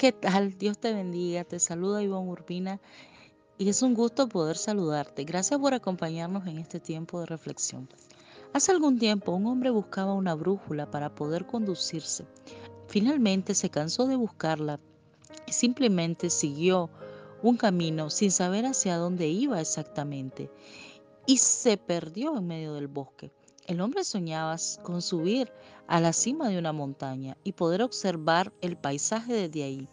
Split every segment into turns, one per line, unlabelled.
¿Qué tal? Dios te bendiga. Te saluda Ivonne Urbina y es un gusto poder saludarte. Gracias por acompañarnos en este tiempo de reflexión. Hace algún tiempo un hombre buscaba una brújula para poder conducirse. Finalmente se cansó de buscarla y simplemente siguió un camino sin saber hacia dónde iba exactamente y se perdió en medio del bosque. El hombre soñaba con subir a la cima de una montaña y poder observar el paisaje desde ahí.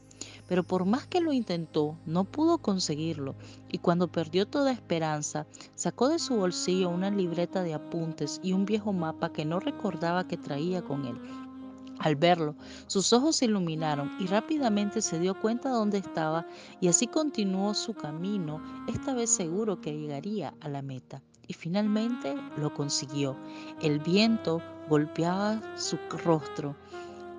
Pero por más que lo intentó, no pudo conseguirlo y cuando perdió toda esperanza, sacó de su bolsillo una libreta de apuntes y un viejo mapa que no recordaba que traía con él. Al verlo, sus ojos se iluminaron y rápidamente se dio cuenta de dónde estaba y así continuó su camino, esta vez seguro que llegaría a la meta y finalmente lo consiguió. El viento golpeaba su rostro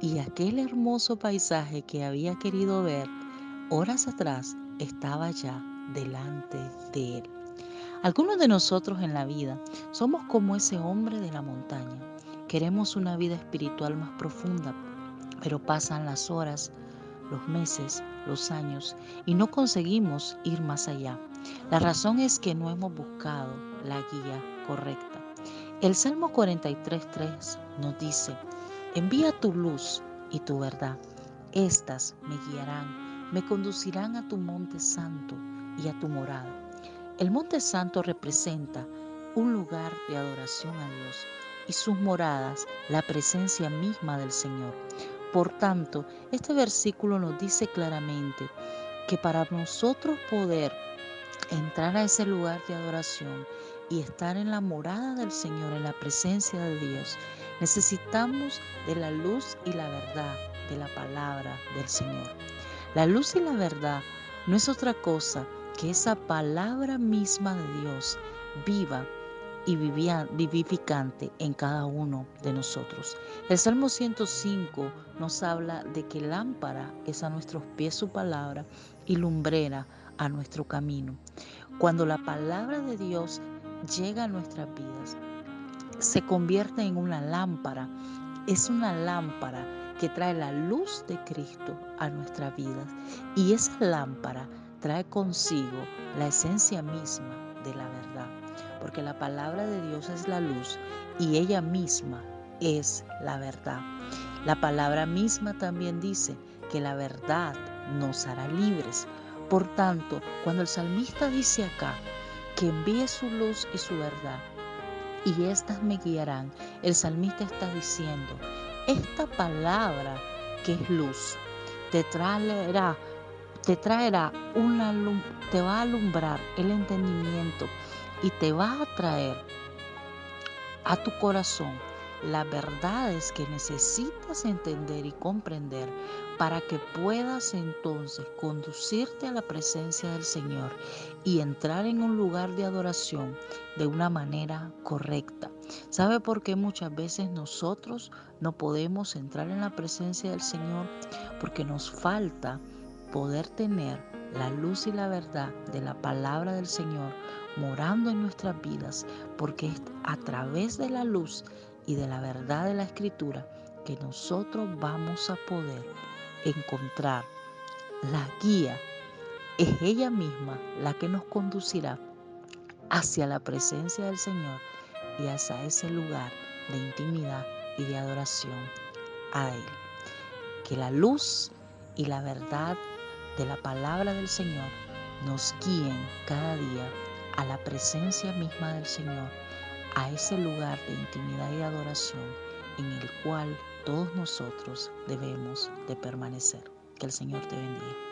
y aquel hermoso paisaje que había querido ver horas atrás estaba ya delante de él. Algunos de nosotros en la vida somos como ese hombre de la montaña. Queremos una vida espiritual más profunda, pero pasan las horas, los meses, los años y no conseguimos ir más allá. La razón es que no hemos buscado la guía correcta. El Salmo 43.3 nos dice, envía tu luz y tu verdad. Estas me guiarán, me conducirán a tu monte santo y a tu morada. El monte santo representa un lugar de adoración a Dios y sus moradas la presencia misma del Señor. Por tanto, este versículo nos dice claramente que para nosotros poder entrar a ese lugar de adoración y estar en la morada del Señor, en la presencia de Dios, necesitamos de la luz y la verdad de la palabra del Señor. La luz y la verdad no es otra cosa que esa palabra misma de Dios viva y vivificante en cada uno de nosotros. El Salmo 105 nos habla de que lámpara es a nuestros pies su palabra y lumbrera a nuestro camino. Cuando la palabra de Dios llega a nuestras vidas, se convierte en una lámpara. Es una lámpara que trae la luz de Cristo a nuestras vidas. Y esa lámpara trae consigo la esencia misma de la verdad. Porque la palabra de Dios es la luz y ella misma es la verdad. La palabra misma también dice que la verdad nos hará libres. Por tanto, cuando el salmista dice acá que envíe su luz y su verdad, y éstas me guiarán, el salmista está diciendo, esta palabra que es luz, te traerá, te traerá una te va a alumbrar el entendimiento y te va a traer a tu corazón las verdades que necesitas entender y comprender para que puedas entonces conducirte a la presencia del Señor y entrar en un lugar de adoración de una manera correcta. ¿Sabe por qué muchas veces nosotros no podemos entrar en la presencia del Señor? Porque nos falta poder tener la luz y la verdad de la palabra del Señor morando en nuestras vidas, porque es a través de la luz y de la verdad de la escritura que nosotros vamos a poder encontrar la guía. Es ella misma la que nos conducirá hacia la presencia del Señor y hacia ese lugar de intimidad y de adoración a Él. Que la luz y la verdad de la palabra del Señor nos guíen cada día a la presencia misma del Señor a ese lugar de intimidad y adoración en el cual todos nosotros debemos de permanecer. Que el Señor te bendiga.